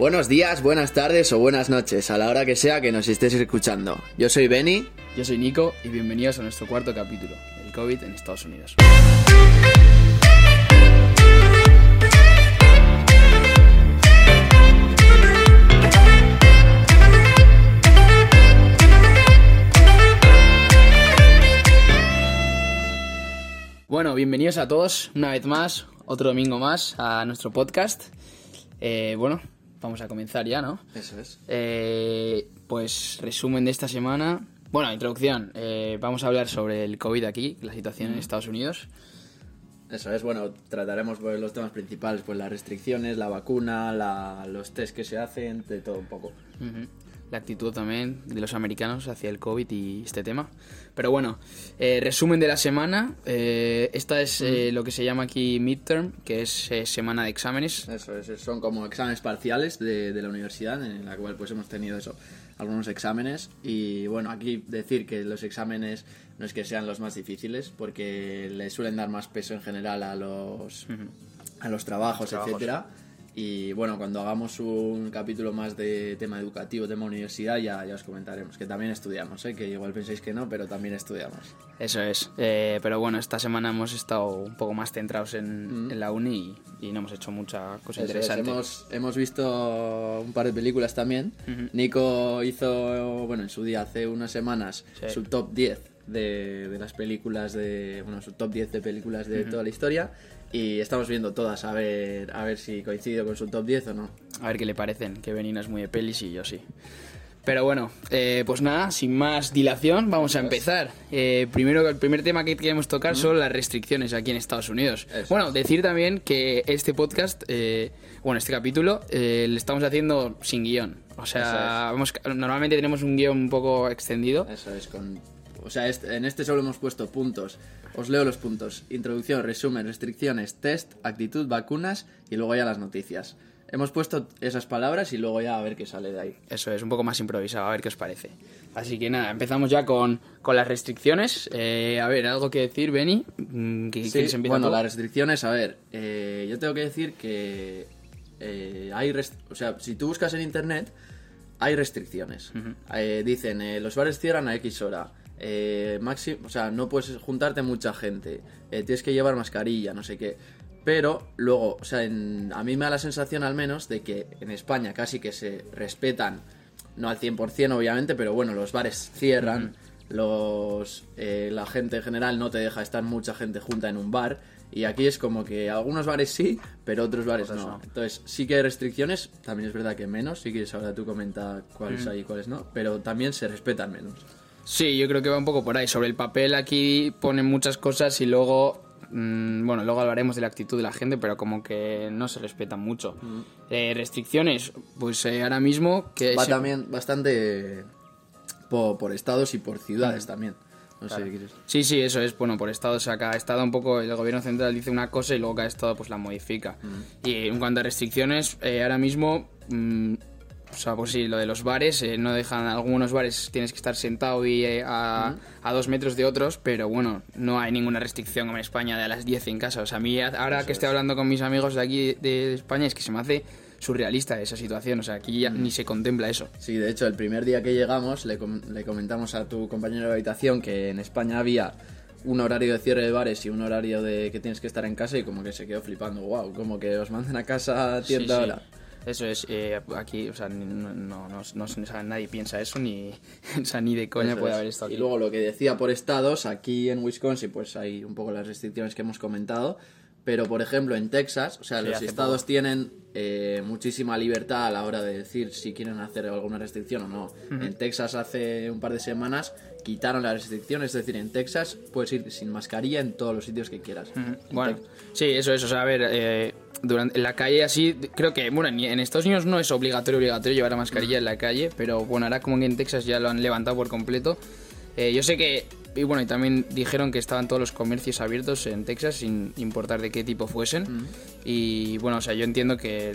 Buenos días, buenas tardes o buenas noches, a la hora que sea que nos estés escuchando. Yo soy Benny. Yo soy Nico y bienvenidos a nuestro cuarto capítulo, el COVID en Estados Unidos. Bueno, bienvenidos a todos una vez más, otro domingo más a nuestro podcast. Eh, bueno, vamos a comenzar ya, ¿no? Eso es. Eh, pues resumen de esta semana. Bueno, introducción. Eh, vamos a hablar sobre el COVID aquí, la situación en Estados Unidos. Eso es, bueno, trataremos pues, los temas principales, pues las restricciones, la vacuna, la- los test que se hacen, de todo un poco. Ujú. La actitud también de los americanos hacia el COVID y este tema. Pero bueno, eh, resumen de la semana. Eh, esta es eh, lo que se llama aquí midterm, que es eh, semana de exámenes. Eso es, son como exámenes parciales de, de la universidad, en la cual pues hemos tenido eso, algunos exámenes. Y bueno, aquí decir que los exámenes no es que sean los más difíciles, porque le suelen dar más peso en general a los, a los trabajos, Trabajos. etcétera. Y bueno, cuando hagamos un capítulo más de tema educativo, tema universidad, ya, ya os comentaremos. Que también estudiamos, ¿eh? que igual pensáis que no, pero también estudiamos. Eso es. Eh, pero bueno, esta semana hemos estado un poco más centrados en, en la uni y, y no hemos hecho mucha cosa Eso es, interesante. hemos, hemos visto un par de películas también. Nico hizo, bueno, en su día, hace unas semanas, Sí. su top 10 de, de las películas de. Bueno, su top 10 de películas de toda la historia. Y estamos viendo todas a ver, a ver si coincido con su top 10 o no. A ver qué le parecen, que Benina es muy de pelis y yo sí. Pero bueno, eh, pues nada, sin más dilación, vamos a empezar. Eh, primero, el primer tema que queremos tocar son las restricciones aquí en Estados Unidos. Eso Bueno, decir también que este podcast, eh, bueno, este capítulo, eh, lo estamos haciendo sin guion. O sea, vamos- normalmente tenemos un guion un poco extendido. Eso es, con. O sea, este- en este solo hemos puesto puntos. Os leo los puntos: introducción, resumen, restricciones, test, actitud, vacunas y luego ya las noticias. Hemos puesto esas palabras y luego ya a ver qué sale de ahí. Eso es, un poco más improvisado, a ver qué os parece. Así que nada, empezamos ya con, con las restricciones. Eh, a ver, ¿algo que decir, Benny? Mm, ¿Qué- Sí, ¿Quieres empezar bueno, las restricciones, a ver, eh, yo tengo que decir que eh, hay, o sea, si tú buscas en internet, hay restricciones. Dicen, los bares cierran a X hora, eh, o sea, no puedes juntarte mucha gente, eh, tienes que llevar mascarilla, no sé qué. Pero luego, o sea, en- a mí me da la sensación al menos de que en España casi que se respetan, no al 100% obviamente, pero bueno, los bares cierran, los eh, la gente en general no te deja estar mucha gente junta en un bar y aquí es como que algunos bares sí, pero otros bares no. Entonces sí que hay restricciones, también es verdad que menos, si quieres ahora tú comenta cuáles hay y cuáles no, pero también se respetan menos. Sí, yo creo que va un poco por ahí. Sobre el papel aquí ponen muchas cosas y luego, mm, bueno, luego hablaremos de la actitud de la gente, pero como que no se respetan mucho. Eh, restricciones, pues eh, ahora mismo que Va se- también bastante po- por, estados y por ciudades también. No sé qué quieres. Sí, sí, eso es, bueno, por estado, o sea, cada estado un poco, el gobierno central dice una cosa y luego cada estado pues la modifica. Y en cuanto a restricciones, eh, ahora mismo, mm, o sea, pues sí, lo de los bares, eh, no dejan, algunos bares tienes que estar sentado y eh, a, a dos metros de otros, pero bueno, no hay ninguna restricción como en España de a las 10 en casa. O sea, a mí ahora que estoy hablando con mis amigos de aquí de España es que se me hace surrealista esa situación, o sea, aquí ya ni se contempla eso. Sí, de hecho, el primer día que llegamos le, com- le comentamos a tu compañero de habitación que en España había un horario de cierre de bares y un horario de que tienes que estar en casa y como que se quedó flipando, wow, como que os mandan a casa a cierta Sí, sí. Eso es, eh, aquí, o sea, no, no, no- no- o sea, nadie piensa eso, ni, o sea, ni de coña Eso puede es. haber esto aquí. Y luego lo que decía por estados, aquí en Wisconsin pues hay un poco las restricciones que hemos comentado, pero por ejemplo en Texas, o sea, Sí, los estados tienen eh, muchísima libertad a la hora de decir si quieren hacer alguna restricción o no. En Texas hace un par de semanas quitaron la restricción, es decir, en Texas puedes ir sin mascarilla en todos los sitios que quieras. En Bueno, Tex- sí, eso es, o sea, a ver, eh, durante, en la calle así, creo que, bueno, en Estados Unidos no es obligatorio, obligatorio llevar la mascarilla en la calle, pero bueno, ahora como que en Texas ya lo han levantado por completo. Eh, yo sé que, y bueno, y también dijeron que estaban todos los comercios abiertos en Texas, sin importar de qué tipo fuesen. Y bueno, o sea, yo entiendo que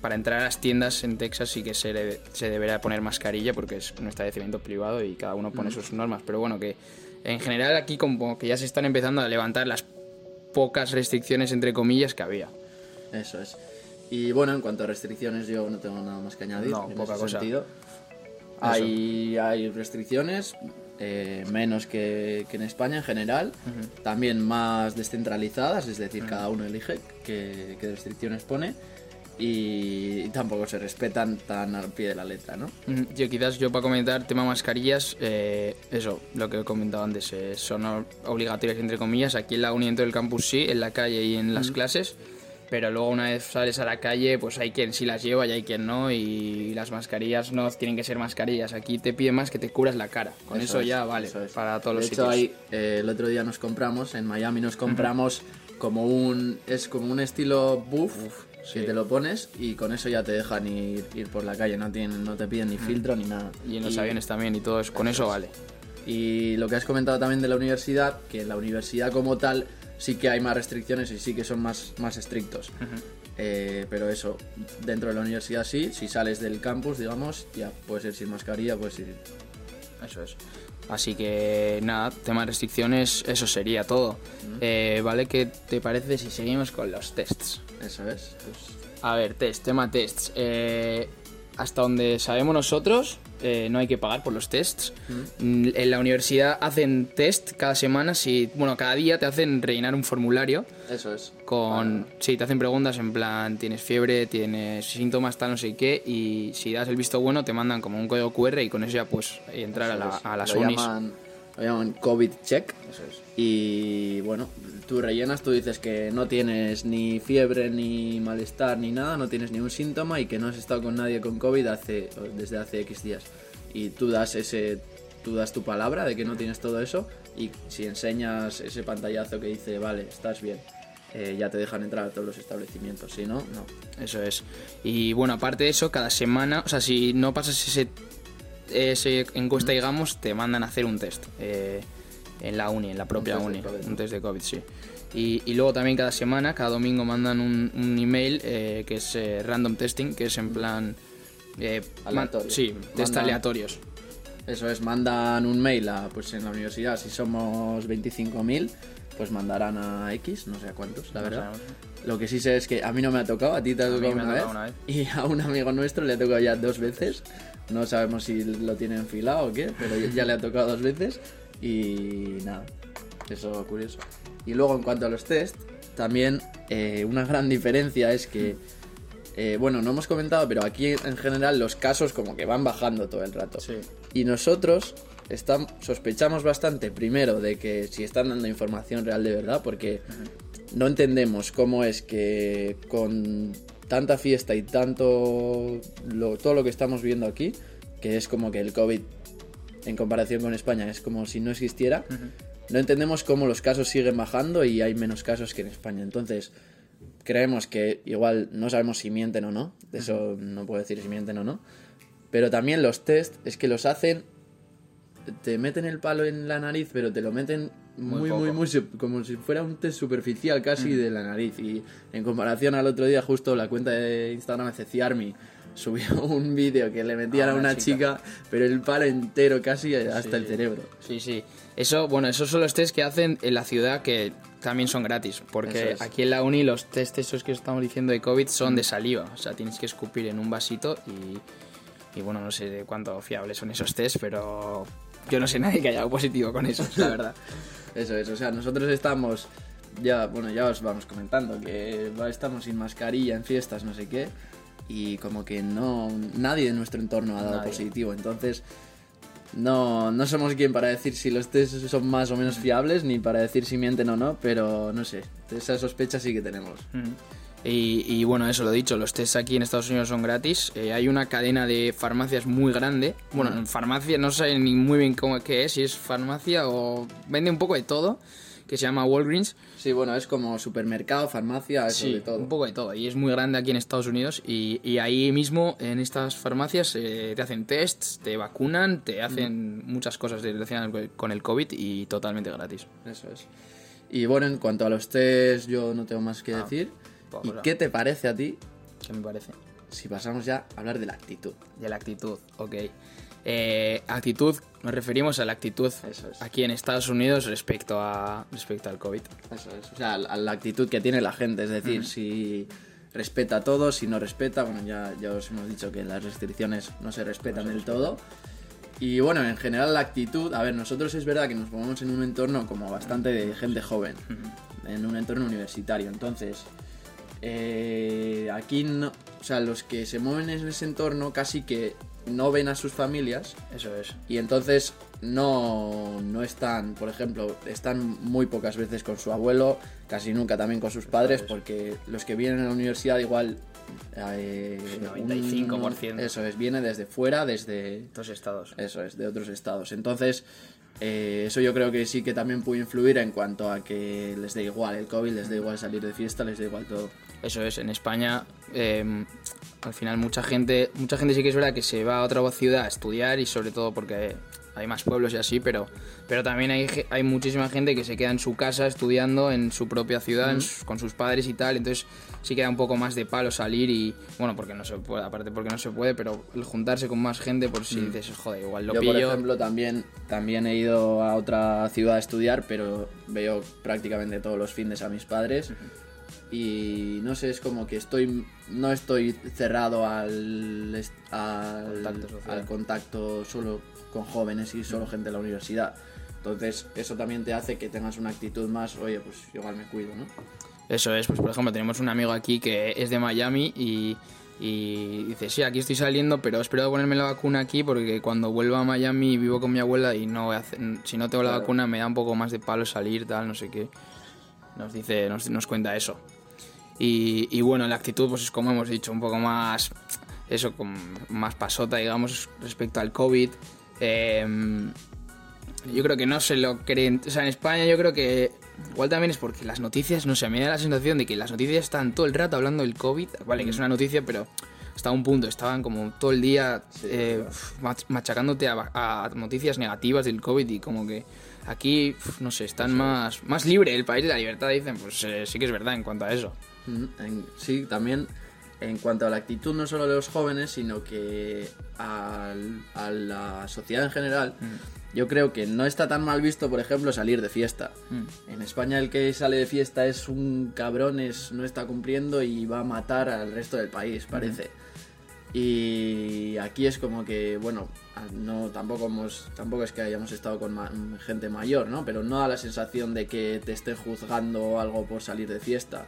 para entrar a las tiendas en Texas sí que se, le- se deberá poner mascarilla porque es un establecimiento privado y cada uno pone sus normas. Pero bueno, que en general aquí como que ya se están empezando a levantar las pocas restricciones entre comillas que había. Eso es. Y bueno, en cuanto a restricciones, yo no tengo nada más que añadir. No, en poca ese cosa. sentido. Hay, hay restricciones, eh, menos que, que en España en general, también más descentralizadas, es decir, cada uno elige qué, qué restricciones pone y, tampoco se respetan tan al pie de la letra, ¿no? Yo quizás yo para comentar tema mascarillas, eh, eso, lo que he comentado antes, eh, son obligatorias entre comillas, aquí en la uni dentro del campus sí, en la calle y en las clases, pero luego una vez sales a la calle pues hay quien sí las lleva y hay quien no y las mascarillas no tienen que ser mascarillas, aquí te piden más que te curas la cara, con eso, es, ya vale, eso es. para todos de los hecho, sitios. ahí, eh, el otro día nos compramos, en Miami nos compramos como un es como un estilo buff, que te lo pones y con eso ya te dejan ir, ir por la calle, no, tienen, no te piden ni filtro ni nada. Y en los aviones también y todo eso, con eso vale. Y lo que has comentado también de la universidad, que en la universidad como tal sí que hay más restricciones y sí que son más, más estrictos. Eh, pero eso, dentro de la universidad sí, si sales del campus, digamos, ya puedes ir sin mascarilla, puedes ir... Eso es. Así que nada, tema de restricciones, eso sería todo. Eh, ¿Vale? ¿Qué te parece si seguimos con los tests? Eso es. Pues, A ver, test, tema tests. Eh, hasta donde sabemos nosotros, eh, no hay que pagar por los tests. Mm, En la universidad hacen test cada semana, si, bueno, cada día te hacen rellenar un formulario eso es. con... Sí, te hacen preguntas en plan, tienes fiebre, tienes síntomas, tal, no sé qué, y si das el visto bueno te mandan como un código QR y con eso ya pues entrar a, la- a las lo unis. Llaman, lo llaman COVID check. Y bueno, tú rellenas, tú dices que no tienes ni fiebre, ni malestar, ni nada, no tienes ni un síntoma y que no has estado con nadie con COVID hace, desde hace X días. Y tú das ese tú das tu palabra de que no tienes todo eso y si enseñas ese pantallazo que dice, vale, estás bien, eh, ya te dejan entrar a todos los establecimientos. Si no, no. Eso es. Y bueno, aparte de eso, cada semana, o sea, si no pasas ese, ese encuesta, digamos, te mandan a hacer un test eh, en la uni, en la propia de uni. COVID, ¿no? Un test de COVID, sí. Y, y luego también cada semana, cada domingo mandan un, un email eh, que es eh, random testing, que es en plan... eh, Aleatorio. sí, test Mandan- aleatorios. Eso es, mandan un mail a, pues en la universidad, si somos 25.000, pues mandarán a X, no sé a cuántos, la No verdad. sabemos. Lo que sí sé es que a mí no me ha tocado, a ti te ha tocado me ha una, tocado vez, una vez. y a un amigo nuestro le ha tocado ya dos veces. No sabemos si lo tiene enfilado o qué, pero ya- le ha tocado dos veces y nada, eso curioso. Y luego en cuanto a los test, también eh, una gran diferencia es que, eh, bueno, no hemos comentado, pero aquí en general los casos como que van bajando todo el rato. Sí. Y nosotros estam- sospechamos bastante, primero, de que si están dando información real de verdad, porque no entendemos cómo es que con tanta fiesta y tanto lo- todo lo que estamos viendo aquí, que es como que el COVID en comparación con España es como si no existiera, no entendemos cómo los casos siguen bajando y hay menos casos que en España. Entonces, creemos que igual no sabemos si mienten o no, de eso no puedo decir si mienten o no, pero también los test es que los hacen, te meten el palo en la nariz, pero te lo meten Muy muy, poco. muy, como si fuera un test superficial casi de la nariz. Y en comparación al otro día, justo la cuenta de Instagram de Ciarmi subió un vídeo que le metían A a una chica. chica, pero el palo entero casi hasta el cerebro. Sí, sí. Eso, bueno, esos son los test que hacen en la ciudad que también son gratis. Porque es. aquí en la uni los test esos que estamos diciendo de COVID son de saliva. O sea, tienes que escupir en un vasito y, y bueno, no sé cuánto fiables son esos test, pero yo no sé nadie que haya dado positivo con eso, la verdad. Eso es, o sea, nosotros estamos, ya, bueno, ya os vamos comentando que estamos sin mascarilla en fiestas, no sé qué, y como que no, nadie de nuestro entorno ha dado Nadie. positivo, entonces no, no somos quien para decir si los test son más o menos fiables, ni para decir si mienten o no, pero no sé, esa sospecha sí que tenemos. Ujú. Y, y bueno, eso lo he dicho, los tests aquí en Estados Unidos son gratis. Eh, hay una cadena de farmacias muy grande. Bueno, en farmacia no sé ni muy bien cómo qué es, si es farmacia o vende un poco de todo, que se llama Walgreens. Sí, bueno, es como supermercado, farmacia, eso Sí, de todo. un poco de todo. Y es muy grande aquí en Estados Unidos. Y, y ahí mismo, en estas farmacias, eh, te hacen tests, te vacunan, te hacen muchas cosas relacionadas con el COVID y totalmente gratis. Eso es. Y bueno, en cuanto a los test, yo no tengo más que Ah, decir. Pues ¿Y qué te parece a ti ¿Qué me parece? si pasamos ya a hablar de la actitud? De la actitud, ok. Eh, actitud, nos referimos a la actitud Eso es. aquí en Estados Unidos respecto, a, respecto al COVID. Eso es. O sea, a la actitud que tiene la gente. Es decir, si respeta todo, si no respeta, bueno, ya, ya os hemos dicho que las restricciones no se respetan del todo. Y bueno, en general la actitud, a ver, nosotros es verdad que nos ponemos en un entorno como bastante de gente joven, en un entorno universitario, entonces eh, aquí no, o sea, los que se mueven en ese entorno casi que no ven a sus familias Eso es. y entonces no, no están, por ejemplo, están muy pocas veces con su abuelo, casi nunca también con sus padres, porque los que vienen a la universidad igual... eh, 95%. un- eso es, viene desde fuera, desde... Dos estados. Eso es, de otros estados. Entonces, eh, eso yo creo que sí que también puede influir en cuanto a que les dé igual el COVID, les da igual salir de fiesta, les da igual todo. Eso es, en España eh, al final mucha gente, mucha gente sí que es verdad que se va a otra ciudad a estudiar y sobre todo porque hay más pueblos y así, pero, pero también hay, hay muchísima gente que se queda en su casa estudiando en su propia ciudad, en con sus padres y tal, entonces sí queda un poco más de palo salir y, bueno, porque no se puede, aparte porque no se puede, pero el juntarse con más gente por si dices, joder, igual lo yo, pillo. por ejemplo, también, también he ido a otra ciudad a estudiar, pero veo prácticamente todos los fines a mis padres. Y no sé, es como que estoy no estoy cerrado al, al, Contacto social. al contacto solo con jóvenes y solo gente de la universidad. Entonces, eso también te hace que tengas una actitud más, oye, pues igual me cuido, ¿no? Eso es, pues por ejemplo tenemos un amigo aquí que es de Miami y, y dice, sí, aquí estoy saliendo, pero espero ponerme la vacuna aquí porque cuando vuelva a Miami vivo con mi abuela y no voy a hacer- si no tengo la Claro. vacuna me da un poco más de palo salir, tal, no sé qué. Nos dice, nos, nos cuenta eso. Y, y bueno, la actitud pues es como hemos dicho, un poco más, eso, con más pasota, digamos, respecto al COVID. Em, yo creo que no se lo creen. O sea, en España yo creo que. Igual también es porque las noticias, no sé, me da la sensación de que las noticias están todo el rato hablando del COVID. Vale, que es una noticia, pero hasta un punto. Estaban como todo el día eh, mach- machacándote a, a noticias negativas del COVID y como que aquí, no sé, están más, más libre el país de la libertad, dicen. Pues eh, sí que es verdad en cuanto a eso. Mm, sí, también en cuanto a la actitud no solo de los jóvenes, sino que al- a la sociedad en general, yo creo que no está tan mal visto, por ejemplo, salir de fiesta. En España el que sale de fiesta es un cabrón, es, no está cumpliendo y va a matar al resto del país, parece. Y aquí es como que, bueno, no tampoco hemos, tampoco es que hayamos estado con ma- gente mayor, ¿no? Pero no da la sensación de que te estén juzgando algo por salir de fiesta.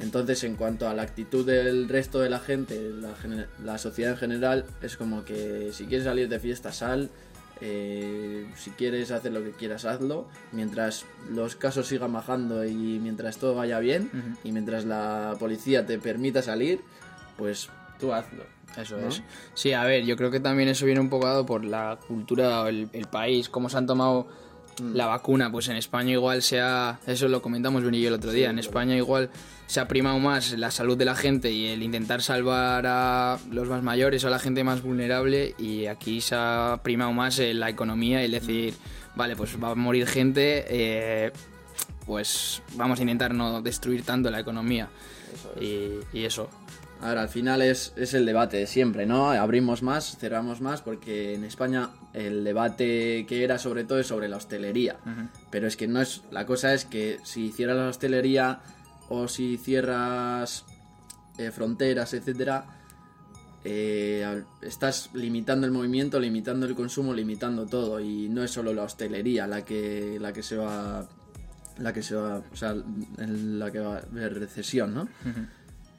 Entonces, en cuanto a la actitud del resto de la gente, la sociedad en general, es como que si quieres salir de fiesta, sal. eh, si quieres hacer lo que quieras, hazlo. Mientras los casos sigan bajando y mientras todo vaya bien, y mientras la policía te permita salir, pues tú hazlo. Eso ¿no? es. Sí, a ver, yo creo que también eso viene un poco dado por la cultura, el, el país, cómo se han tomado la vacuna. Pues en España igual se ha, eso lo comentamos Ben y yo el otro día, en España igual se ha primado más la salud de la gente y el intentar salvar a los más mayores o a la gente más vulnerable y aquí se ha primado más la economía y el decir, vale, pues va a morir gente, eh, pues vamos a intentar no destruir tanto la economía. Y, y eso. Ahora, al final es, es el debate de siempre, ¿no? Abrimos más, cerramos más, porque en España el debate que era sobre todo es sobre la hostelería. Pero es que no es. La cosa es que si cierras la hostelería o si cierras eh, fronteras, etcétera, eh, estás limitando el movimiento, limitando el consumo, limitando todo. Y no es solo la hostelería la que, la que se va. La que se va. O sea, en la que va a haber recesión, ¿no?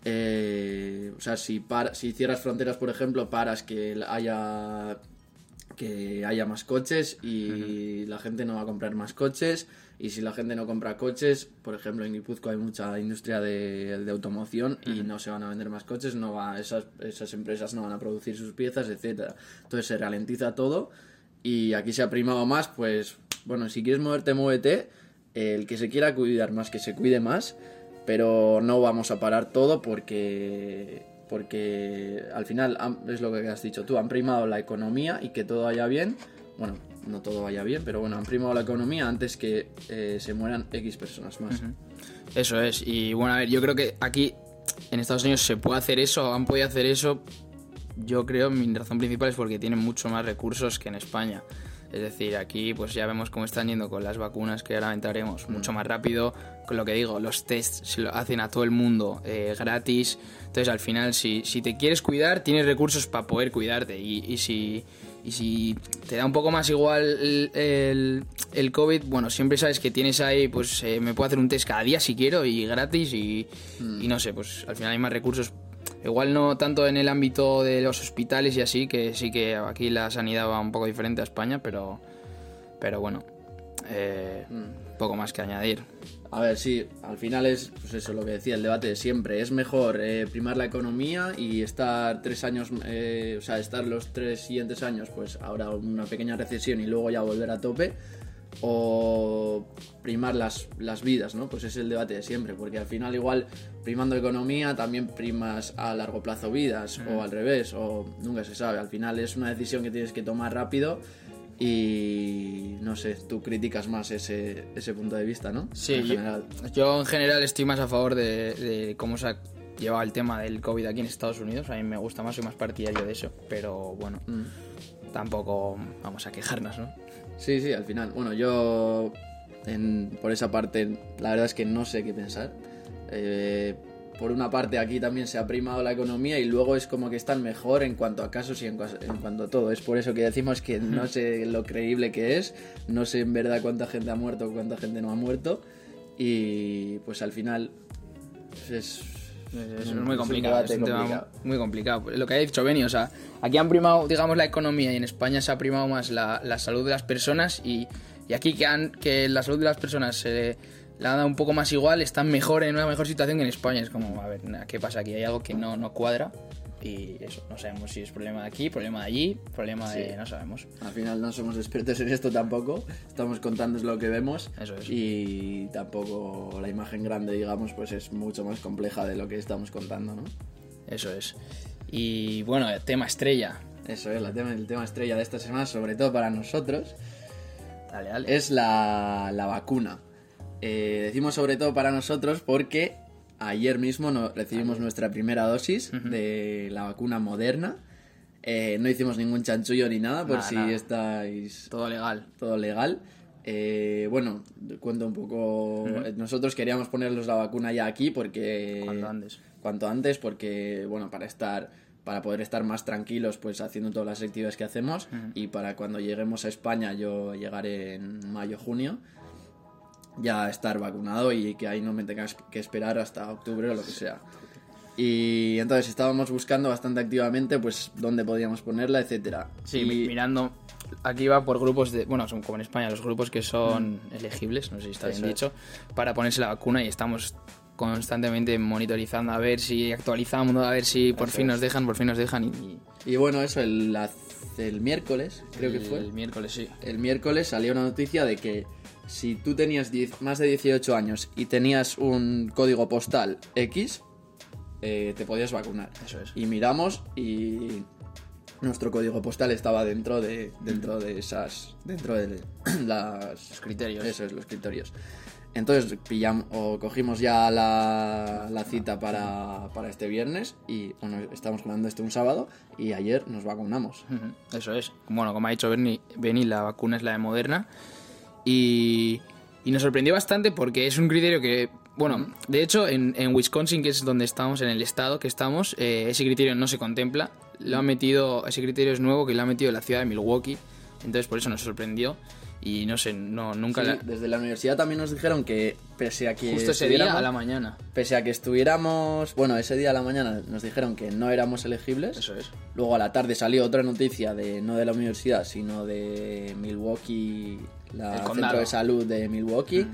Eh, o sea, si, para, si cierras fronteras, por ejemplo, paras que haya que haya más coches y la gente no va a comprar más coches. Y si la gente no compra coches, por ejemplo en Guipúzcoa hay mucha industria de, de automoción y no se van a vender más coches, no va, esas, esas empresas no van a producir sus piezas, etcétera. Entonces se ralentiza todo y aquí se ha primado más, pues bueno, si quieres moverte, muévete, el que se quiera cuidar más, que se cuide más, pero no vamos a parar todo porque porque al final es lo que has dicho tú, han primado la economía y que todo vaya bien. Bueno, no todo vaya bien, pero bueno, han primado la economía antes que eh, se mueran X personas más. Eso es. Y bueno, a ver, yo creo que aquí en Estados Unidos se puede hacer eso, han podido hacer eso. Yo creo, mi razón principal es porque tienen mucho más recursos que en España. Es decir, aquí pues ya vemos cómo están yendo con las vacunas, que ahora entraremos mucho más rápido. Con lo que digo, los tests se lo hacen a todo el mundo eh, gratis. Entonces al final, si, si te quieres cuidar, tienes recursos para poder cuidarte. Y, y si, y si te da un poco más igual el, el, el COVID, bueno, siempre sabes que tienes ahí, pues eh, me puedo hacer un test cada día si quiero y gratis y, y no sé, pues al final hay más recursos Igual no tanto en el ámbito de los hospitales y así, que sí que aquí la sanidad va un poco diferente a España, pero, pero bueno, eh, poco más que añadir. A ver, sí, al final es pues eso lo que decía el debate de siempre. Es mejor eh, primar la economía y estar tres años, eh, o sea, estar los tres siguientes años, pues ahora una pequeña recesión y luego ya volver a tope, o primar las, las vidas, ¿no? Pues es el debate de siempre, porque al final igual primando economía también primas a largo plazo vidas, o al revés, o nunca se sabe. Al final es una decisión que tienes que tomar rápido y no sé, tú criticas más ese, ese punto de vista, ¿no? Sí, en yo- general. Yo, en general estoy más a favor de, de cómo se ha llevado el tema del COVID aquí en Estados Unidos. A mí me gusta más, soy más partidario de eso, pero bueno, tampoco vamos a quejarnos, ¿no? Sí, sí, al final. Bueno, yo en- por esa parte la verdad es que no sé qué pensar. Eh, por una parte aquí también se ha primado la economía y luego es como que están mejor en cuanto a casos y en, cua- en cuanto a todo. Es por eso que decimos que no sé lo creíble que es, no sé en verdad cuánta gente ha muerto o cuánta gente no ha muerto y pues al final pues, es... Es, muy es un complicado, es un tema complicado. muy complicado. Lo que ha dicho Beni, o sea, aquí han primado, digamos, la economía y en España se ha primado más la, la salud de las personas y, y aquí que, han, que la salud de las personas se le ha dado un poco más igual, están mejor en una mejor situación que en España. Es como, a ver, ¿qué pasa aquí? Hay algo que no, no cuadra y eso, no sabemos si es problema de aquí, problema de allí, problema de... no sabemos. Al final no somos expertos en esto tampoco, estamos contando lo que vemos Eso es. y tampoco la imagen grande, digamos, pues es mucho más compleja de lo que estamos contando, ¿no? Eso es. Y bueno, tema estrella. Eso es, la tema, el tema estrella de esta semana, sobre todo para nosotros, Dale, dale. es la, la vacuna. Eh, decimos sobre todo para nosotros porque ayer mismo recibimos nuestra primera dosis de la vacuna moderna. Eh, no hicimos ningún chanchullo ni nada, por Nada, si nada. estáis Todo legal. todo legal. Eh, bueno, cuento un poco. eh, Nosotros queríamos ponerlos la vacuna ya aquí porque. Cuanto antes. Cuanto antes, porque, bueno, para estar. Para poder estar más tranquilos, pues haciendo todas las actividades que hacemos. Y para cuando lleguemos a España, yo llegaré en mayo, junio. Ya estar vacunado y que ahí no me tengas que esperar hasta octubre o lo que sea. Y entonces estábamos buscando bastante activamente, pues, dónde podíamos ponerla, etcétera. Sí, Y- mi- mirando. Aquí va por grupos de. Bueno, son como en España, los grupos que son elegibles, no sé si está bien Eso es. dicho, para ponerse la vacuna y estamos constantemente monitorizando a ver si actualizamos, a ver si por Eso fin es. nos dejan, por fin nos dejan. Y, Y bueno, eso el, el miércoles, creo que fue. El miércoles, sí. El miércoles salió una noticia de que si tú tenías 10 más de 18 años y tenías un código postal X, eh, te podías vacunar. Eso es. Y miramos y nuestro código postal estaba dentro de dentro de esas dentro de las Los criterios. eso es los criterios. Entonces pillamos o cogimos ya la, la cita para, para este viernes y bueno, estamos grabando esto un sábado y ayer nos vacunamos. Eso es. Bueno, como ha dicho Beni, la vacuna es la de Moderna. Y, y nos sorprendió bastante porque es un criterio que, bueno, de hecho, en, en Wisconsin, que es donde estamos, en el estado que estamos, eh, ese criterio no se contempla. Lo han metido, ese criterio es nuevo que lo ha metido la ciudad de Milwaukee. Entonces, por eso nos sorprendió. Y no sé, no, nunca Sí, la- desde la universidad también nos dijeron que pese a que Justo ese día a la mañana. pese a que estuviéramos, bueno, ese día a la mañana nos dijeron que no éramos elegibles. Eso es. Luego a la tarde salió otra noticia de no de la universidad, sino de Milwaukee, la El centro condado. de salud de Milwaukee.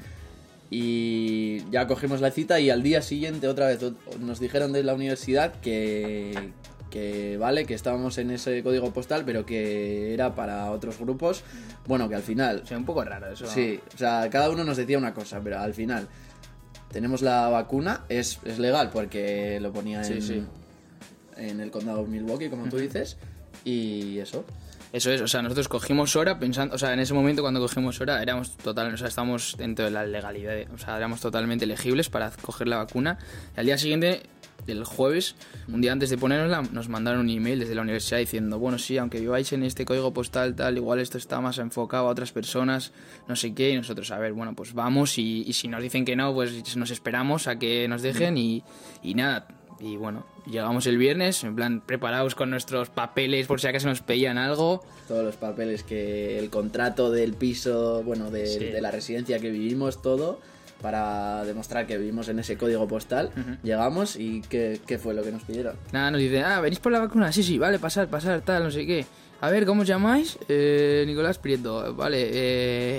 Y ya cogimos la cita y al día siguiente otra vez nos dijeron de la universidad que, que vale, que estábamos en ese código postal, pero que era para otros grupos. Bueno, que al final O sea, un poco raro eso. Sí, o sea, cada uno nos decía una cosa, pero al final tenemos la vacuna, es, es legal porque lo ponía Sí, en, sí. en el condado de Milwaukee, como tú dices, y eso. Eso es, o sea, nosotros cogimos hora pensando, o sea, en ese momento cuando cogimos hora éramos total, o sea, estábamos dentro de la legalidad, o sea, éramos totalmente elegibles para coger la vacuna. Y al día siguiente el jueves, un día antes de ponernosla, nos mandaron un email desde la universidad diciendo, bueno, sí, aunque viváis en este código postal tal, igual esto está más enfocado a otras personas, no sé qué, y nosotros, a ver, bueno, pues vamos y, y si nos dicen que no, pues nos esperamos a que nos dejen y, y nada. Y bueno, llegamos el viernes, en plan, preparados con nuestros papeles por si acaso nos pedían algo. Todos los papeles que el contrato del piso, bueno, de, Sí. de la residencia que vivimos, todo, para demostrar que vivimos en ese código postal. Llegamos y ¿qué, qué fue lo que nos pidieron? Nada, nos dicen, ah, venís por la vacuna, sí, sí, vale, pasar, pasar, tal, no sé qué. A ver, ¿cómo os llamáis? Eh, Nicolás Prieto, vale,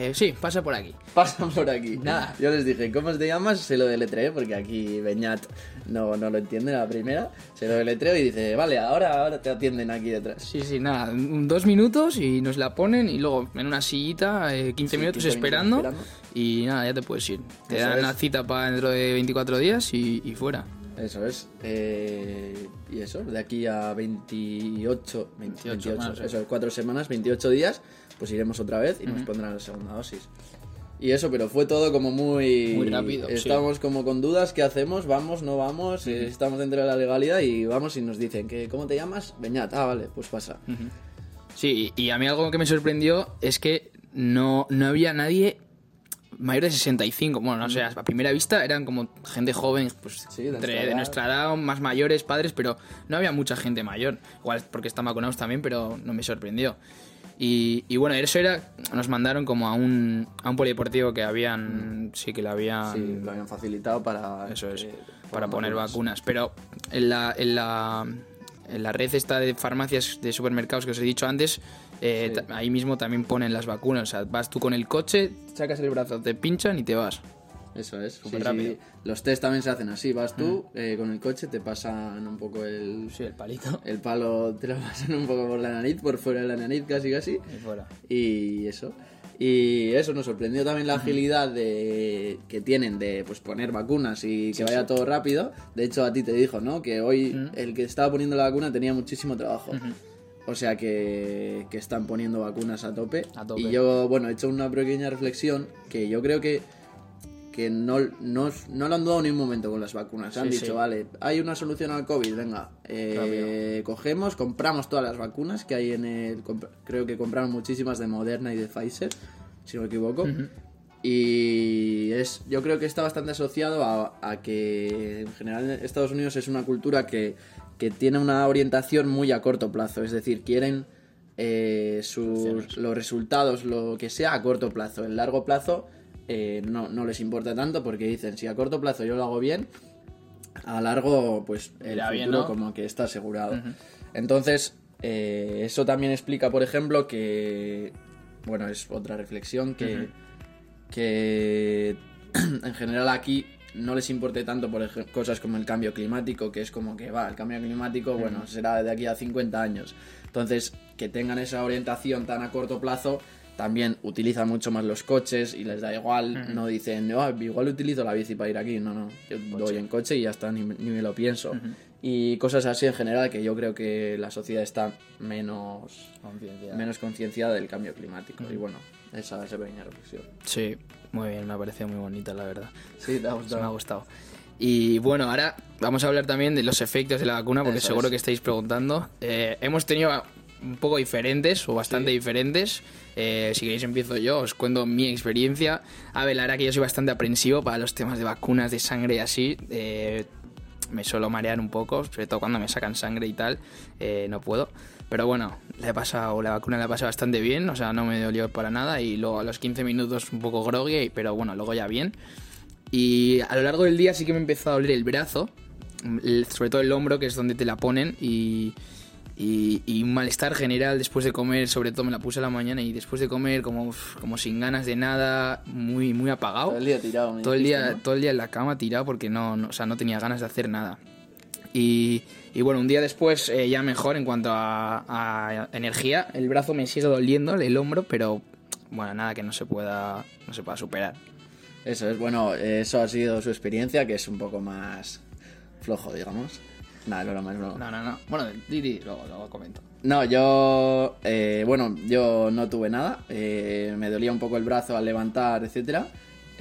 eh, sí, pasa por aquí. Pasan por aquí. Nada. Yo les dije, ¿cómo te llamas? Se lo deletré, porque aquí Beñat no, no lo entiende la primera. Se lo deletreo y dice, vale, ahora, ahora te atienden aquí detrás. Sí, sí, nada, dos minutos y nos la ponen y luego en una sillita, eh, 15 Sí, minutos 15 minutos esperando, esperando. y nada, ya te puedes ir. Te Eso dan es. la cita para dentro de 24 días y, y fuera. Eso es. Eh, y eso, de aquí a 28, 28, más, sí. eso es, cuatro semanas, 28 días, pues iremos otra vez y nos pondrán la segunda dosis. Y eso, pero fue todo como muy... Muy rápido, sí. Estamos como con dudas, ¿qué hacemos? ¿Vamos? ¿No vamos? Estamos dentro de la legalidad y vamos y nos dicen que ¿cómo te llamas? Beñat. Ah, vale, pues pasa. Sí, y a mí algo que me sorprendió es que no, no había nadie mayor de 65. Bueno, no sé, a primera vista eran como gente joven, pues Sí, de entre- nuestra de nuestra edad, más mayores, padres, pero no había mucha gente mayor. Igual porque están vacunados también, pero no me sorprendió. Y, y bueno, eso era, nos mandaron como a un, a un polideportivo que habían, sí que lo habían, Sí, lo habían facilitado para... eso es, para poner vacunas. vacunas. Pero en la, en la, en la red esta de farmacias de supermercados que os he dicho antes, eh, Sí. ahí mismo también ponen las vacunas. O sea, vas tú con el coche, sacas el brazo, te pinchan y te vas. Eso es, Súper sí, rápido. sí. Los test también se hacen así, vas tú eh, con el coche, te pasan un poco el, Sí, el palito. el palo, te lo pasan un poco por la nariz, por fuera de la nariz casi casi, Y fuera. y eso. Y eso nos sorprendió también la agilidad de, que tienen de pues poner vacunas y que vaya todo rápido. De hecho, a ti te dijo, ¿no? Que hoy el que estaba poniendo la vacuna tenía muchísimo trabajo. O sea que, que están poniendo vacunas a tope. A tope. Y yo, bueno, he hecho una pequeña reflexión que yo creo que, que no, no, no lo han dudado ni un momento con las vacunas. Han Sí, dicho, sí. vale, hay una solución al COVID, venga, eh, cogemos, compramos todas las vacunas que hay en el... Creo que compraron muchísimas de Moderna y de Pfizer, si no me equivoco. Y es, yo creo que está bastante asociado a, a que en general en Estados Unidos es una cultura que, que tiene una orientación muy a corto plazo, es decir, quieren eh, sus, los resultados, lo que sea, a corto plazo. En largo plazo eh, no, no les importa tanto porque dicen, si a corto plazo yo lo hago bien, a largo pues el Irá futuro bien, ¿no? como que está asegurado. Entonces, eh, eso también explica, por ejemplo, que, bueno, es otra reflexión, que, que en general aquí no les importe tanto por cosas como el cambio climático, que es como que va, el cambio climático, bueno, será de aquí a 50 años. Entonces, que tengan esa orientación tan a corto plazo, también utilizan mucho más los coches y les da igual, no dicen, "Ah, igual utilizo la bici para ir aquí, no, no, yo voy en coche y ya está, ni, me- ni me lo pienso. Y cosas así en general que yo creo que la sociedad está menos, Conciencia. menos concienciada del cambio climático. Y bueno, esa es la pequeña reflexión. Sí, muy bien, me ha parecido muy bonita, la verdad. Sí, te ha Eso me ha gustado. gustado. Y bueno, ahora vamos a hablar también de los efectos de la vacuna, porque Eso seguro es. que estáis preguntando. Eh, hemos tenido un poco diferentes, o bastante Sí. diferentes. Eh, si queréis empiezo yo, os cuento mi experiencia. A ver, la verdad que yo soy bastante aprensivo para los temas de vacunas, de sangre y así. Eh, me suelo marear un poco, sobre todo cuando me sacan sangre y tal, eh, no puedo. Pero bueno, la he pasado, la vacuna la he pasado bastante bien, o sea, no me dolió para nada y luego a los 15 minutos un poco groggy, pero bueno, luego ya bien. Y a lo largo del día sí que me empezó a doler el brazo, el- sobre todo el hombro, que es donde te la ponen, y, y, y un malestar general después de comer, sobre todo me la puse a la mañana y después de comer como, como sin ganas de nada, muy, muy apagado Todo el día tirado. me todo el día ¿no? todo el día en la cama tirado porque no, no- o sea, no tenía ganas de hacer nada y, y bueno un día después eh, ya mejor en cuanto a, a energía el brazo me sigue doliendo el hombro pero bueno nada que no se pueda no se pueda superar Eso es, bueno, eso ha sido su experiencia, que es un poco más flojo, digamos. Nada, no, no. no no no bueno Didi luego, luego comento No, yo, eh, bueno, yo no tuve nada. eh, me dolía un poco el brazo al levantar, etcétera.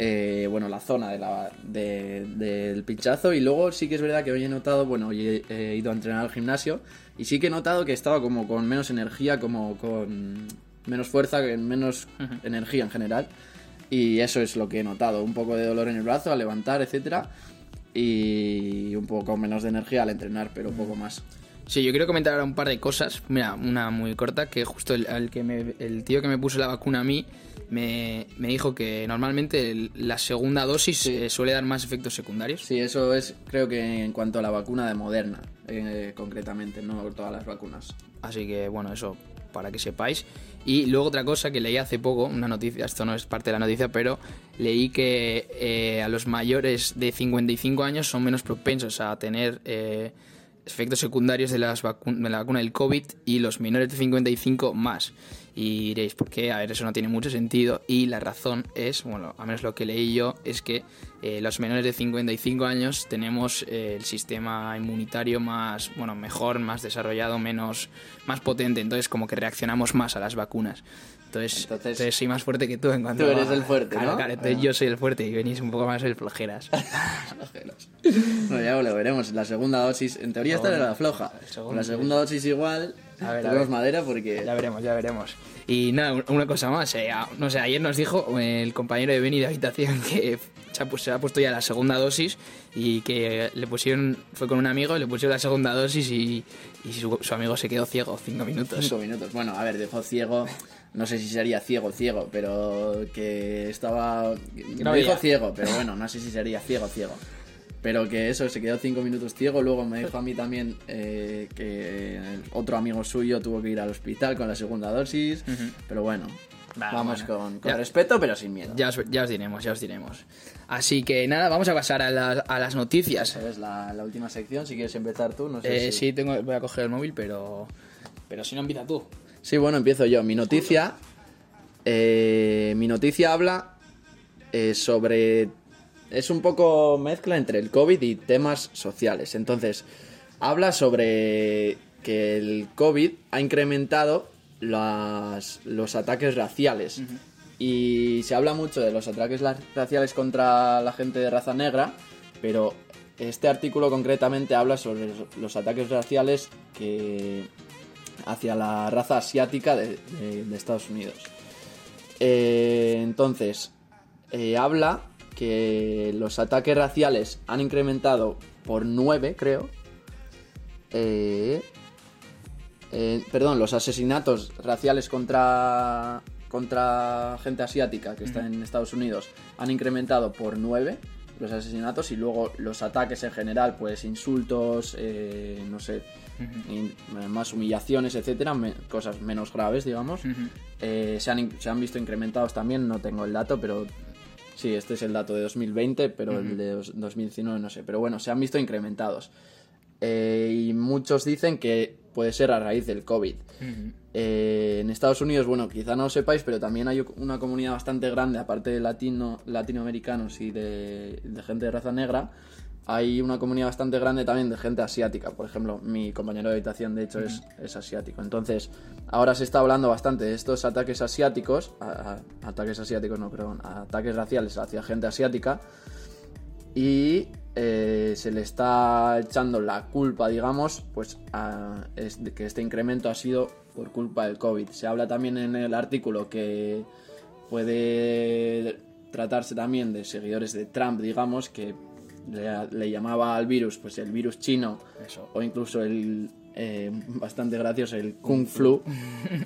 Eh, bueno, la zona de la, de- del pinchazo y luego sí que es verdad que hoy he notado, bueno, hoy he, he ido a entrenar al gimnasio y sí que he notado que estaba como con menos energía, como con menos fuerza, menos energía en general y eso es lo que he notado, un poco de dolor en el brazo al levantar, etcétera y un poco menos de energía al entrenar, pero poco más. Sí, yo quiero comentar ahora un par de cosas. Mira, una muy corta, que justo el, al que me- el tío que me puso la vacuna a mí me, me dijo que normalmente la segunda dosis eh, suele dar más efectos secundarios. Sí, eso es creo que en cuanto a la vacuna de Moderna, eh, concretamente, no todas las vacunas. Así que, bueno, eso para que sepáis. Y luego otra cosa que leí hace poco, una noticia, esto no es parte de la noticia, pero leí que eh, a los mayores de 55 años son menos propensos a tener eh, efectos secundarios de, las de la vacuna del COVID y los menores de 55 más. Y diréis, ¿por qué? A ver, eso no tiene mucho sentido. Y la razón es, bueno, a menos lo que leí yo, es que eh, los menores de 55 años tenemos eh, el sistema inmunitario más, bueno, mejor, más desarrollado, menos, más potente. Entonces, como que reaccionamos más a las vacunas. Entonces, Entonces- entonces, soy más fuerte que tú en cuanto Tú eres a- el fuerte, ¿no? claro, entonces yo soy el fuerte y venís un poco más el flojeras. Bueno, ya lo veremos. La segunda dosis, en teoría esta era la floja. la segunda dosis igual, A ver, a ver. madera porque... Ya veremos, ya veremos. Y nada, una cosa más. eh, no sé, ayer nos dijo eh, el compañero de Benny de habitación que se ha, pu- se ha puesto ya la segunda dosis y que le pusieron, fue con un amigo, le pusieron la segunda dosis y, y su, su amigo se quedó ciego cinco minutos. Cinco minutos. Bueno, a ver, dejó ciego. No sé si sería ciego, ciego, pero que estaba. no me dijo ciego, pero bueno, no sé si sería ciego, ciego. Pero que eso, se quedó cinco minutos ciego. Luego me dijo a mí también eh, que otro amigo suyo tuvo que ir al hospital con la segunda dosis. Pero bueno, Va, vamos bueno. con, con Ya. respeto, pero sin miedo. Ya os, ya os diremos, ya os diremos. Así que nada, vamos a pasar a, las- a las noticias. Esa es la, la última sección. Si quieres empezar tú, no sé Eh, si... sí, tengo, voy a coger el móvil, pero, pero si no empieza tú. Sí, bueno, empiezo yo. Mi noticia. eh, mi noticia habla eh, sobre. Es un poco mezcla entre el COVID y temas sociales. Entonces, habla sobre que el COVID ha incrementado las- los ataques raciales. Y se habla mucho de los ataques raciales contra la gente de raza negra, pero este artículo concretamente habla sobre los- los ataques raciales que hacia la raza asiática de, de- de Estados Unidos. Eh, entonces, eh, habla que los ataques raciales han incrementado por 9, creo. Eh, eh, perdón, los asesinatos raciales contra, contra gente asiática que está en Estados Unidos han incrementado por 9 los asesinatos y luego los ataques en general, pues insultos, eh, no sé, más humillaciones, etcétera, me- cosas menos graves, digamos, eh, se, han, se han visto incrementados también, no tengo el dato, pero sí, este es el dato de 2020, pero el de dos- 2019 no sé, pero bueno, se han visto incrementados. Eh, y muchos dicen que puede ser a raíz del COVID. Eh, en Estados Unidos, bueno, quizá no lo sepáis, pero también hay una comunidad bastante grande, aparte de latino, latinoamericanos y de, de gente de raza negra, hay una comunidad bastante grande también de gente asiática. Por ejemplo, mi compañero de habitación, de hecho, es, es asiático. Entonces, ahora se está hablando bastante de estos ataques asiáticos, a- a- ataques asiáticos, no, perdón, ataques raciales hacia gente asiática, y eh, se le está echando la culpa, digamos, pues a es que este incremento ha sido por culpa del COVID. Se habla también en el artículo que puede tratarse también de seguidores de Trump, digamos, que le, le llamaba al virus, pues el virus chino, Eso. o incluso el eh, bastante gracioso, el Kung Flu,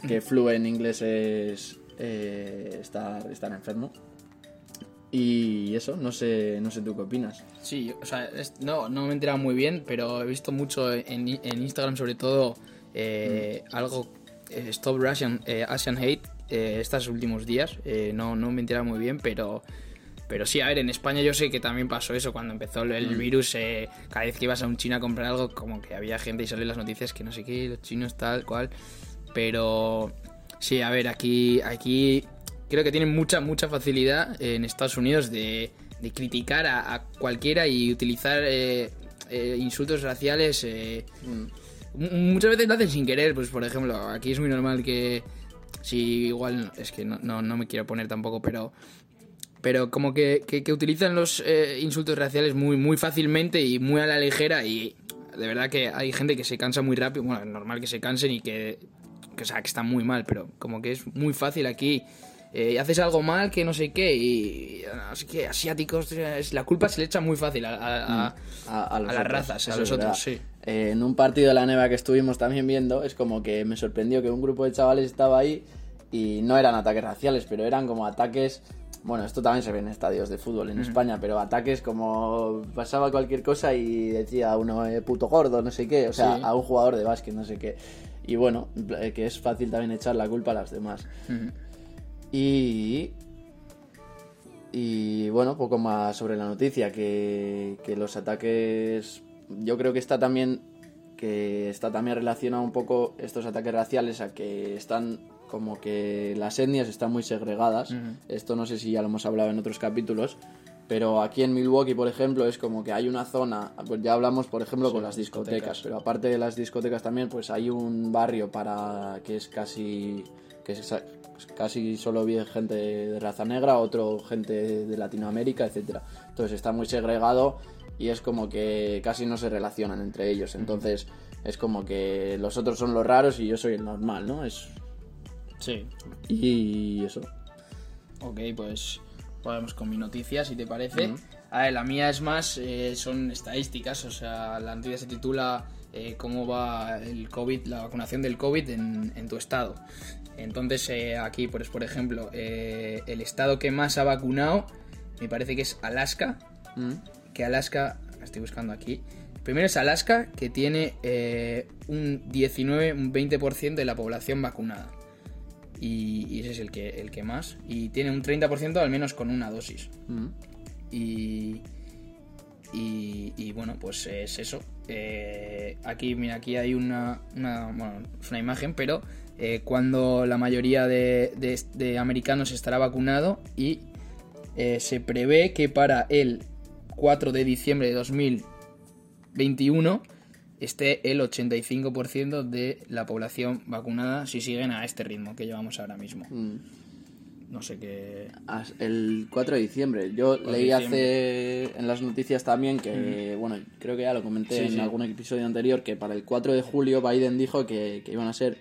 que flu en inglés es eh, estar, estar enfermo. Y eso, no sé, no sé tú qué opinas. Sí, o sea, es- no, no me he enterado muy bien, pero he visto mucho en, en Instagram, sobre todo, eh, algo, eh, Stop Russian, eh, Asian Hate, estos últimos días. No, no me he enterado muy bien, pero, pero sí, a ver, en España yo sé que también pasó eso cuando empezó el, el virus. eh, cada vez que ibas a un chino a comprar algo, como que había gente y salen las noticias que no sé qué, los chinos tal, cual. Pero sí, a ver, aquí, aquí creo que tienen mucha, mucha facilidad en Estados Unidos de, de criticar a, a cualquiera y utilizar eh, eh, insultos raciales. eh, m- muchas veces lo hacen sin querer, pues por ejemplo, aquí es muy normal que si igual, es que no, no, no me quiero poner tampoco, pero pero como que, que, que utilizan los eh, insultos raciales muy, muy fácilmente y muy a la ligera y de verdad que hay gente que se cansa muy rápido, bueno, es normal que se cansen y que, que, o sea, que está muy mal, pero como que es muy fácil aquí. eh, haces algo mal que no sé qué y así que asiáticos la culpa se le echa muy fácil a, a- a- a, a los a las otros, razas, a los otros, sí. Eh, en un partido de la neva que estuvimos también viendo, es como que me sorprendió que un grupo de chavales estaba ahí y no eran ataques raciales, pero eran como ataques. Bueno, esto también se ve en estadios de fútbol en España, pero ataques como pasaba cualquier cosa y decía uno eh, puto gordo, no sé qué, o sea, Sí. a un jugador de básquet, no sé qué. Y bueno, eh, que es fácil también echar la culpa a las demás. Y. Y bueno, poco más sobre la noticia, que, que los ataques. Yo creo que está también. Que está también relacionado un poco estos ataques raciales a que están como que las etnias están muy segregadas. Esto no sé si ya lo hemos hablado en otros capítulos. Pero aquí en Milwaukee, por ejemplo, es como que hay una zona, pues ya hablamos, por ejemplo, con las discotecas, discotecas. pero aparte de las discotecas también, pues hay un barrio para que es casi que es casi solo vive gente de raza negra, otro gente de Latinoamérica, etcétera. Entonces está muy segregado y es como que casi no se relacionan entre ellos. Entonces es como que los otros son los raros y yo soy el normal, ¿no? Es Sí. y eso. Ok, pues vamos con mi noticia, si te parece. A ver, la mía es más, eh, son estadísticas, o sea, la noticia se titula eh, cómo va el COVID, la vacunación del COVID en, en tu estado. Entonces, eh, aquí, pues, por ejemplo, el estado que más ha vacunado, me parece que es Alaska. Que Alaska, la estoy buscando aquí. Primero es Alaska, que tiene eh, un 19, un 20% de la población vacunada. Y, y ese es el que, el que más. Y tiene un 30% al menos con una dosis. Mm. Y, y, y bueno, pues es eso. Eh, aquí, mira, aquí hay una, una, bueno, es una imagen, pero eh, cuando la mayoría de, de- de americanos estará vacunado y eh, se prevé que para el 4 de diciembre de 2021 esté el 85% de la población vacunada si siguen a este ritmo que llevamos ahora mismo. Mm. No sé qué... El 4 de diciembre. Yo leí diciembre. hace en las noticias también que, bueno, creo que ya lo comenté Sí, en sí. algún episodio anterior, que para el 4 de julio Biden dijo que, que iban a ser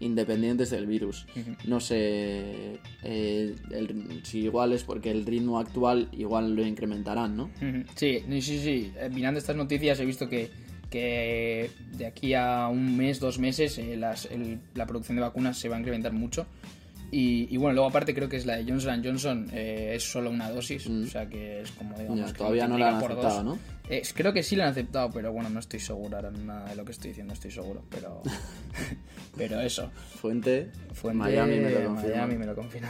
independientes del virus. No sé eh, el- si igual es porque el ritmo actual igual lo incrementarán, ¿no? Sí, sí, sí, sí. Eh, Mirando estas noticias he visto que, que de aquí a un mes, dos meses, eh, las- el- la producción de vacunas se va a incrementar mucho. Y, y bueno, luego aparte creo que es la de Johnson Johnson, eh, es solo una dosis, o sea que es como digamos... Ya, que todavía no la han aceptado. ¿no? Eh, creo que sí la han aceptado, pero bueno, no estoy seguro ahora nada de lo que estoy diciendo, estoy seguro, pero... pero eso. Fuente, Fuente, Miami me lo confirma. Miami me lo confirmó.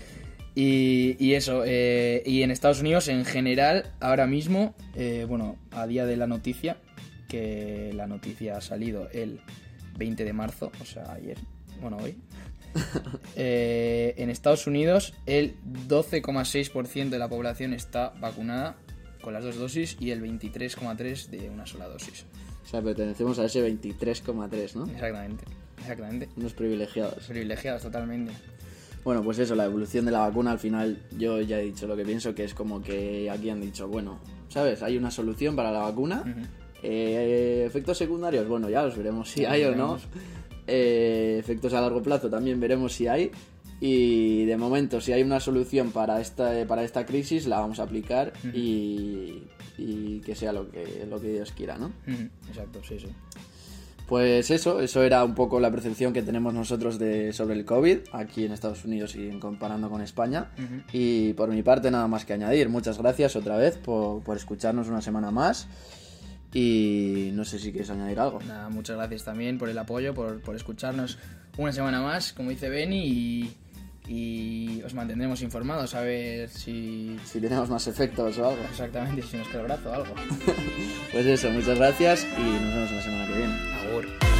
y, y eso, eh, y en Estados Unidos en general, ahora mismo, eh, bueno, a día de la noticia, que la noticia ha salido el 20 de marzo, o sea, ayer, bueno, hoy. eh, en Estados Unidos, el 12,6% de la población está vacunada con las dos dosis y el 23,3% de una sola dosis. O sea, pertenecemos a ese 23,3, ¿no? Exactamente, exactamente. Unos privilegiados. Privilegiados totalmente. Bueno, pues eso, la evolución de la vacuna al final, yo ya he dicho lo que pienso, que es como que aquí han dicho, bueno, ¿sabes? Hay una solución para la vacuna. Eh, efectos secundarios, bueno, ya los veremos si hay o no. Eh, efectos a largo plazo también veremos si hay. Y de momento, si hay una solución para esta, para esta crisis, la vamos a aplicar y, y que sea lo que, lo que Dios quiera, ¿no? Exacto, sí, sí. Pues eso, eso era un poco la percepción que tenemos nosotros de, sobre el COVID aquí en Estados Unidos y comparando con España. Y por mi parte nada más que añadir. Muchas gracias otra vez por, por escucharnos una semana más. Y no sé si quieres añadir algo. Nada, muchas gracias también por el apoyo, por, por escucharnos una semana más, como dice Benny, y, y os mantendremos informados a ver si Si tenemos más efectos o algo. exactamente si nos queda el brazo o algo. Pues eso, muchas gracias y nos vemos la semana que viene. Agur.